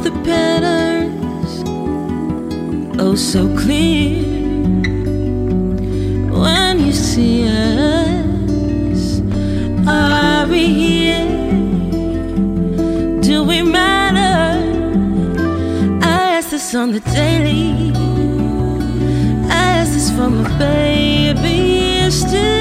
the patterns. Oh so clear. When you see us are we here? Do we matter? I ask this on the daily. I ask this from a baby still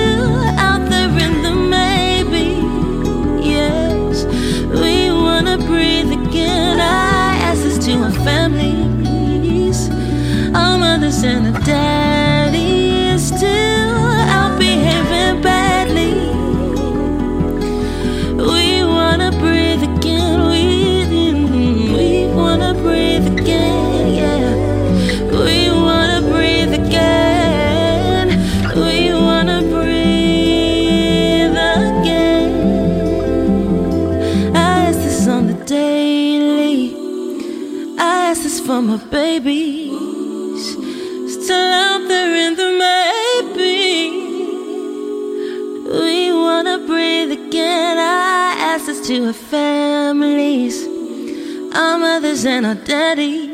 and our daddies,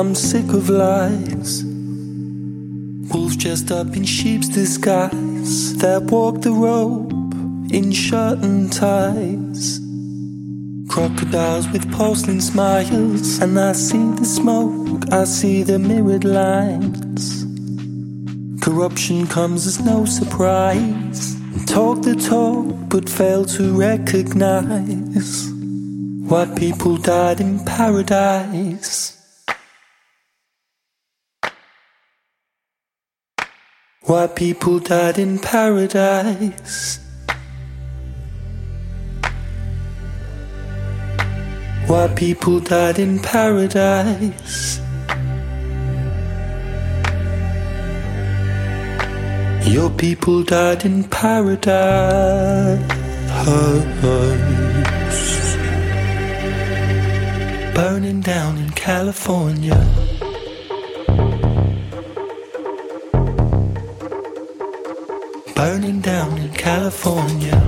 I'm sick of lies. Wolves dressed up in sheep's disguise that walk the rope in shirt and ties. Crocodiles with porcelain smiles, and I see the smoke, I see the mirrored lines. Corruption comes as no surprise. Talk the talk, but fail to recognize why people died in paradise. Why people died in paradise. Why people died in paradise. Your people died in paradise. Burning down in California. Burning down in California.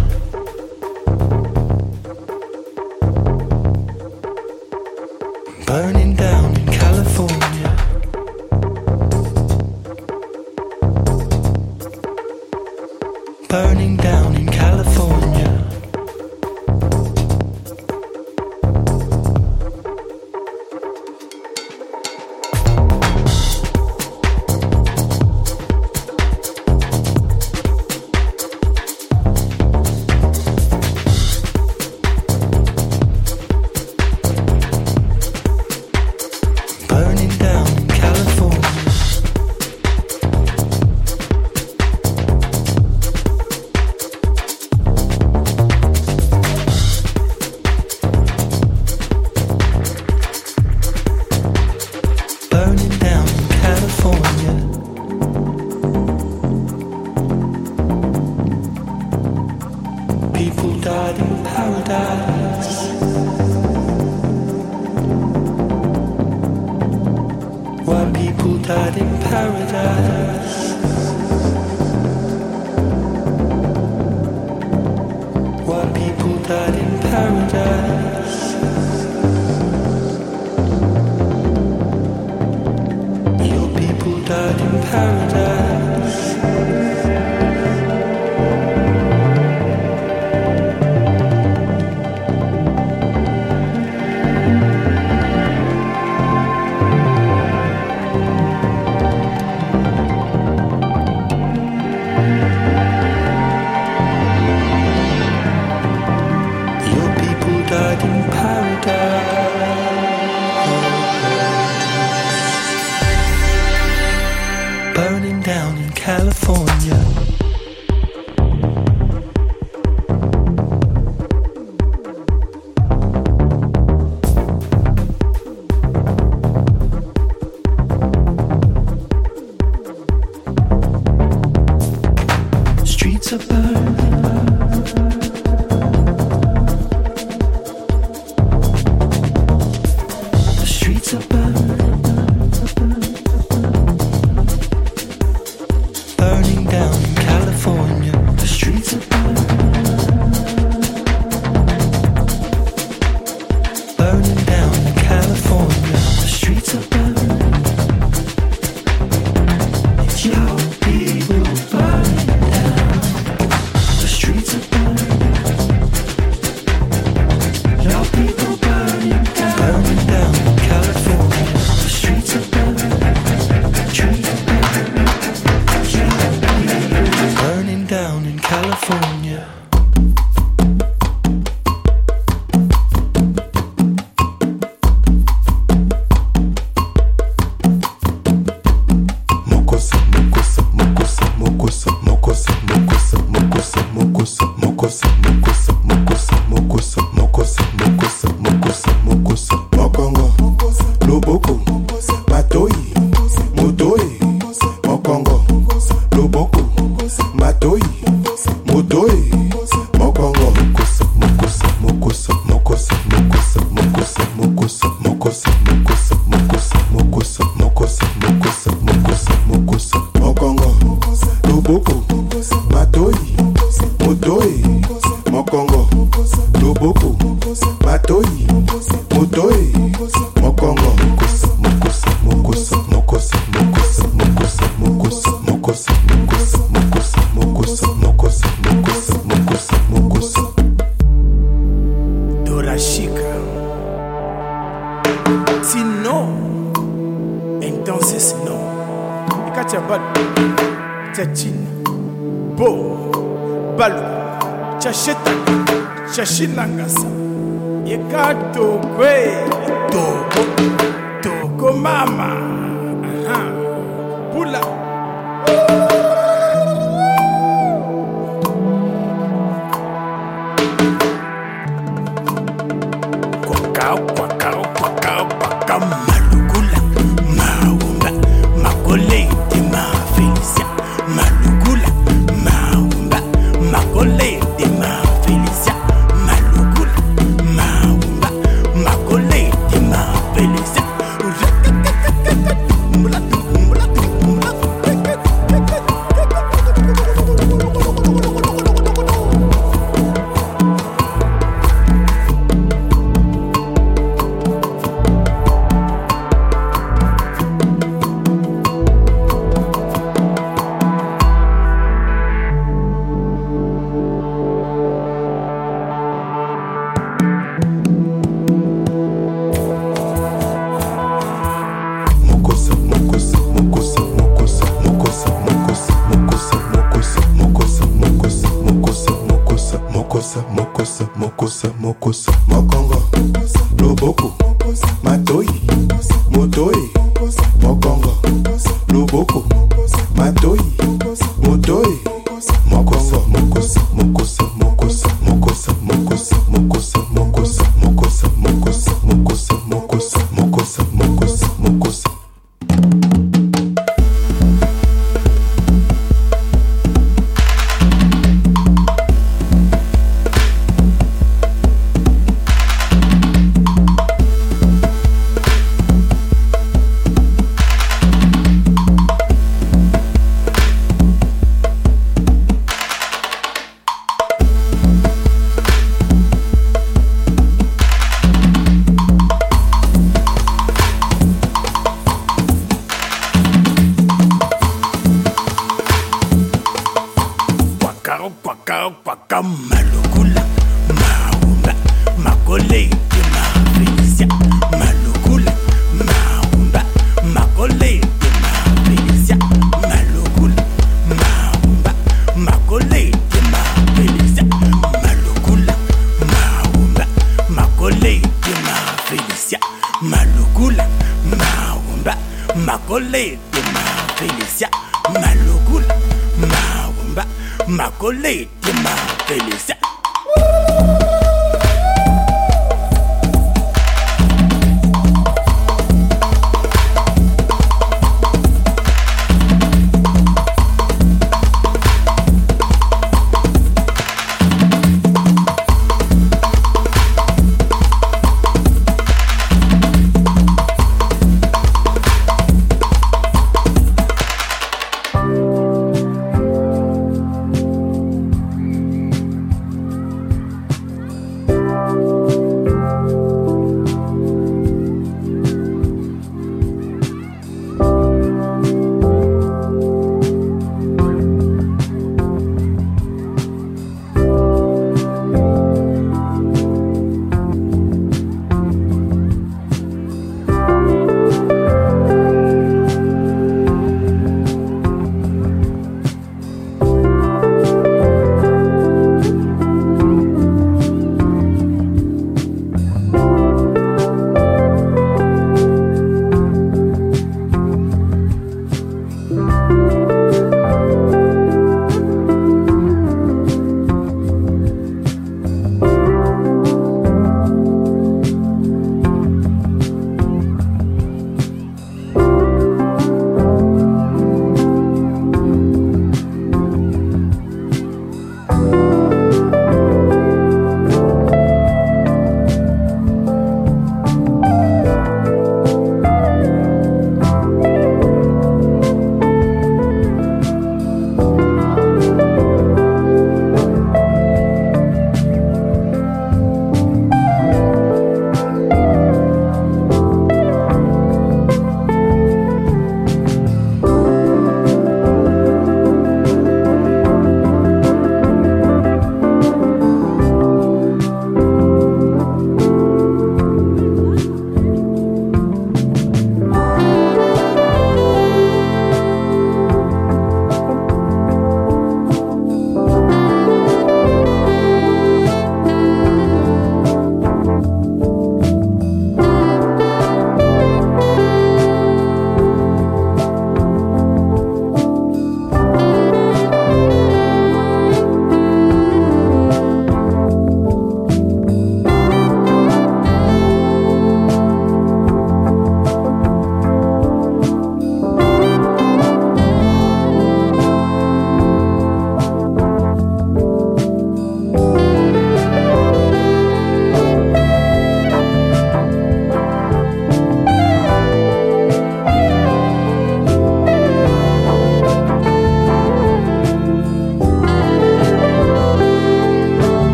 Burning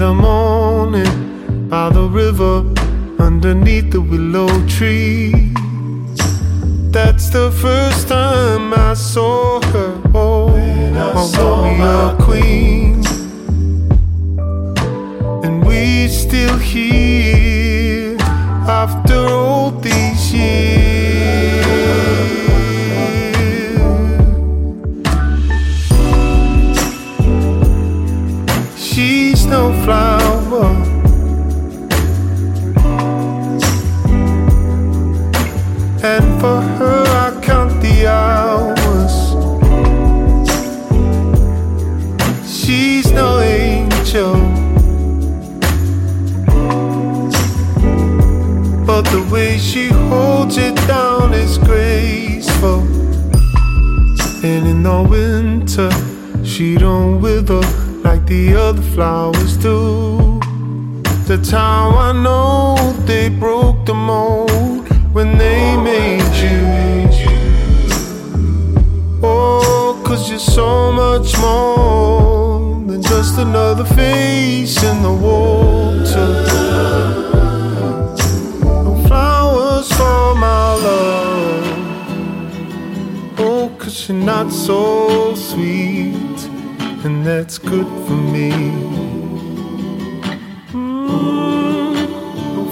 the morning by the river underneath the willow tree. That's the first time I saw her. Oh, a queen. And we're still here after all these years. Like the other flowers do. That's how I know they broke the mold when they made you. Oh, cause you're so much more than just another face in the water. No flowers for my love. Oh, cause you're not so sweet, and that's good for me. Mm,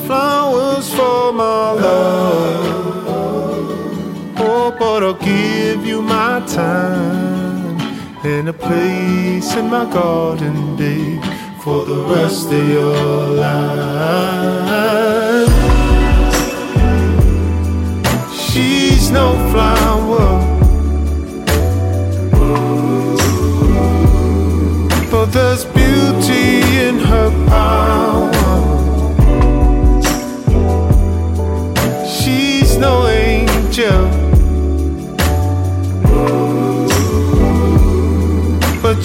flowers for my love. Oh, but I'll give you my time and a place in my garden, babe, for the rest of your life. She's no flower.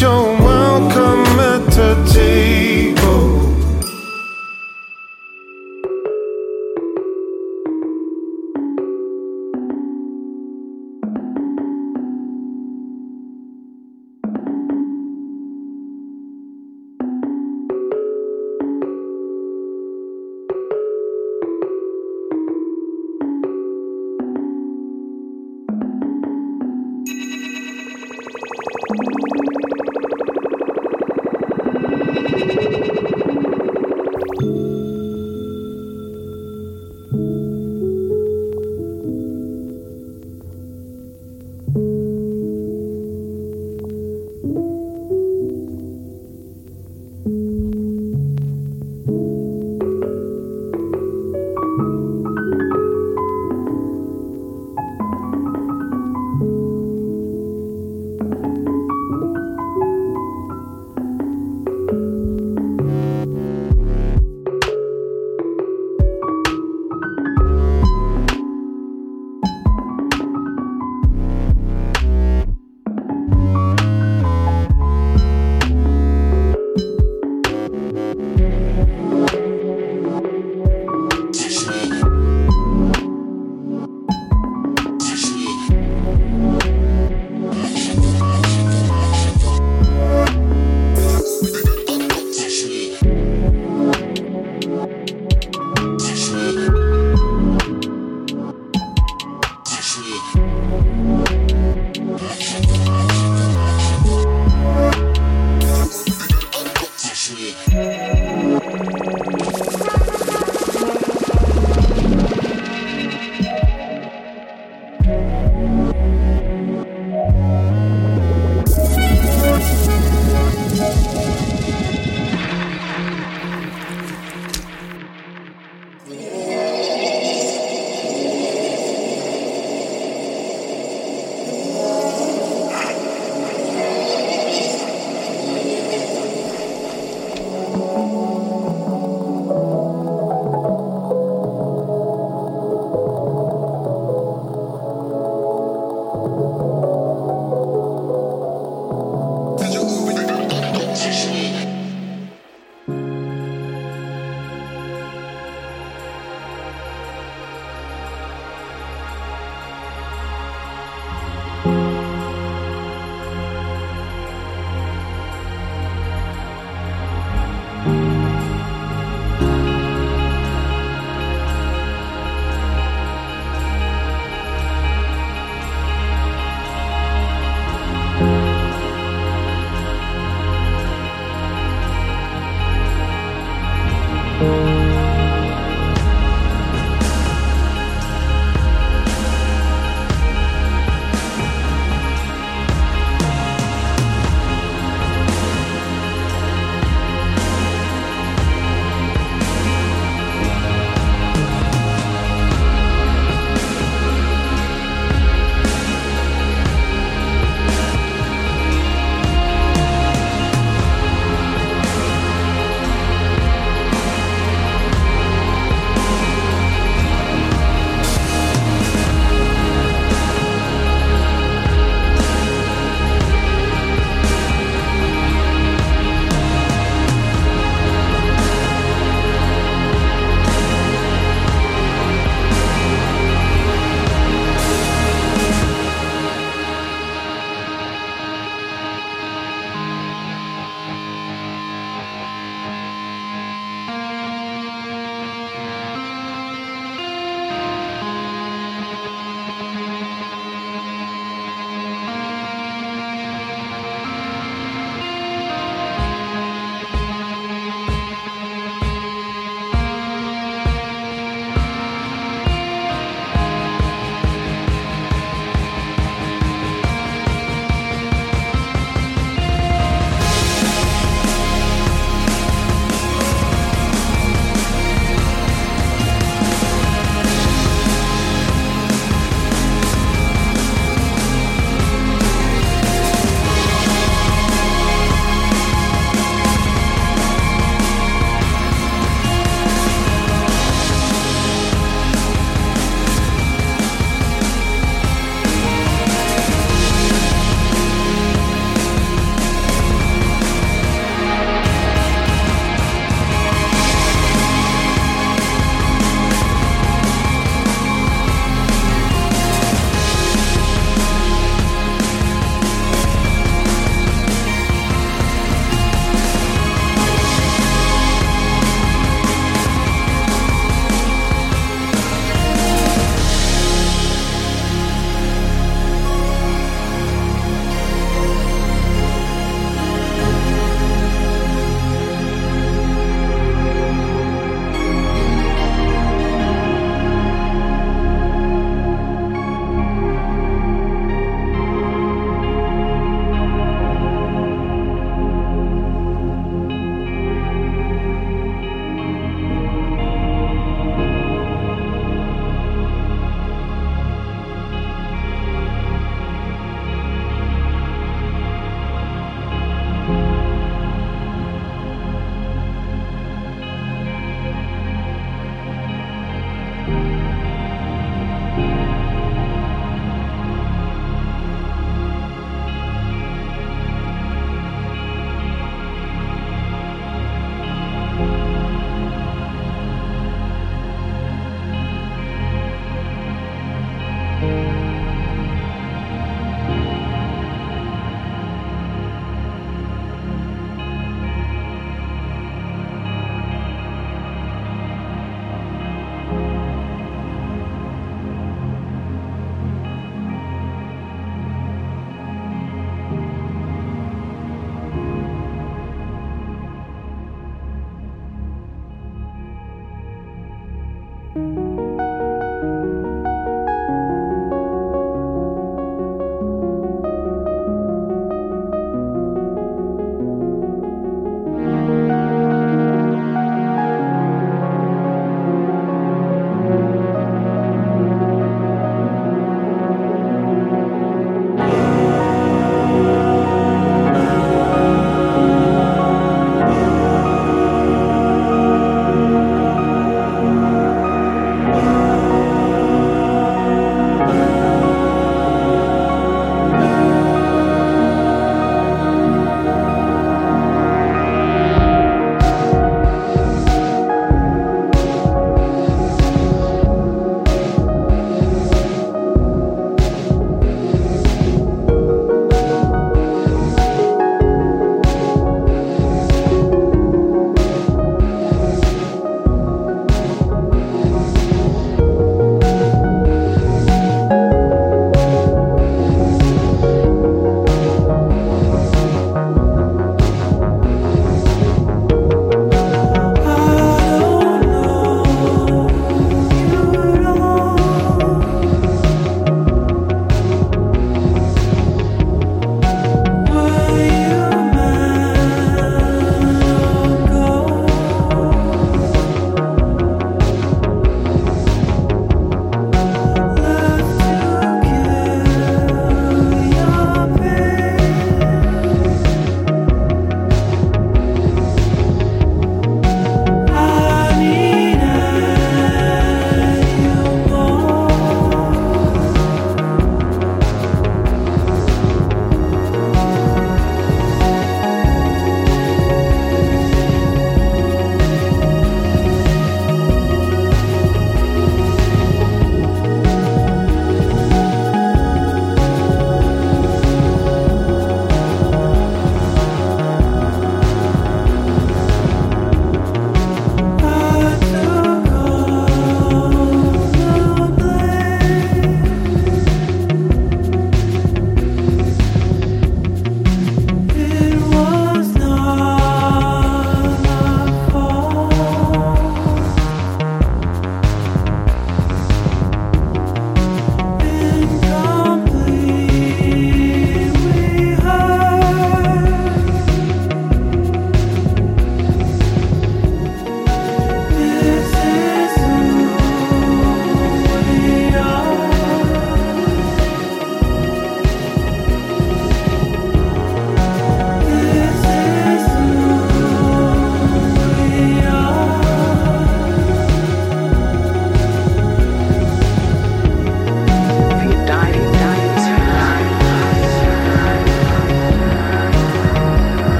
But